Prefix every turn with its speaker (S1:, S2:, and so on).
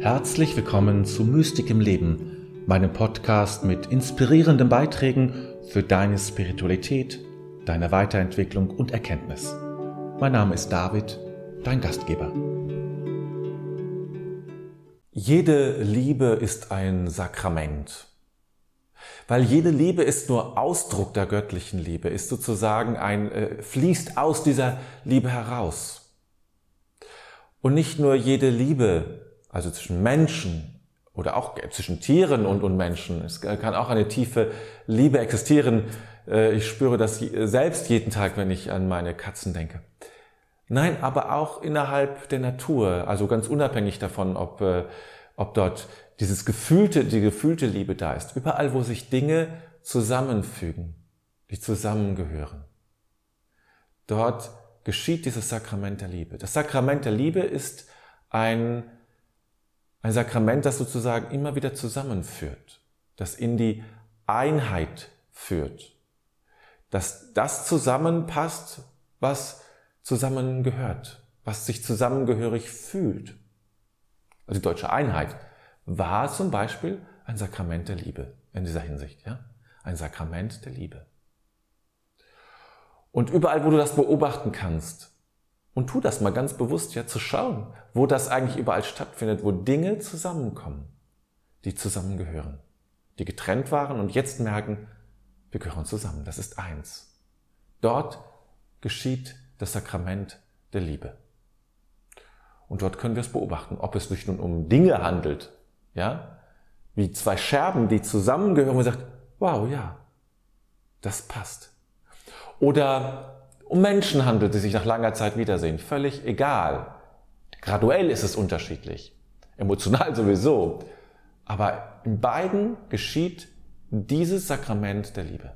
S1: Herzlich willkommen zu Mystik im Leben, meinem Podcast mit inspirierenden Beiträgen für deine Spiritualität, deine Weiterentwicklung und Erkenntnis. Mein Name ist David, dein Gastgeber. Jede Liebe ist ein Sakrament. Weil jede Liebe ist nur Ausdruck der göttlichen Liebe, ist sozusagen ein, äh, fließt aus dieser Liebe heraus. Und nicht nur jede Liebe, also zwischen Menschen oder auch zwischen Tieren und, und Menschen. Es kann auch eine tiefe Liebe existieren. Äh, ich spüre das selbst jeden Tag, wenn ich an meine Katzen denke. Nein, aber auch innerhalb der Natur, also ganz unabhängig davon, ob, äh, ob dort dieses gefühlte, die gefühlte Liebe da ist. Überall, wo sich Dinge zusammenfügen, die zusammengehören. Dort geschieht dieses Sakrament der Liebe. Das Sakrament der Liebe ist ein, ein Sakrament, das sozusagen immer wieder zusammenführt, das in die Einheit führt, dass das zusammenpasst, was zusammengehört, was sich zusammengehörig fühlt. Also die deutsche Einheit war zum Beispiel ein Sakrament der Liebe in dieser Hinsicht, ja? Ein Sakrament der Liebe. Und überall, wo du das beobachten kannst, und tu das mal ganz bewusst, ja, zu schauen, wo das eigentlich überall stattfindet, wo Dinge zusammenkommen, die zusammengehören, die getrennt waren und jetzt merken, wir gehören zusammen, das ist eins. Dort geschieht das Sakrament der Liebe. Und dort können wir es beobachten, ob es sich nun um Dinge handelt, ja, wie zwei Scherben, die zusammengehören und sagt, wow, ja, das passt. Oder um Menschen handelt, die sich nach langer Zeit wiedersehen. Völlig egal. Graduell ist es unterschiedlich. Emotional sowieso. Aber in beiden geschieht dieses Sakrament der Liebe.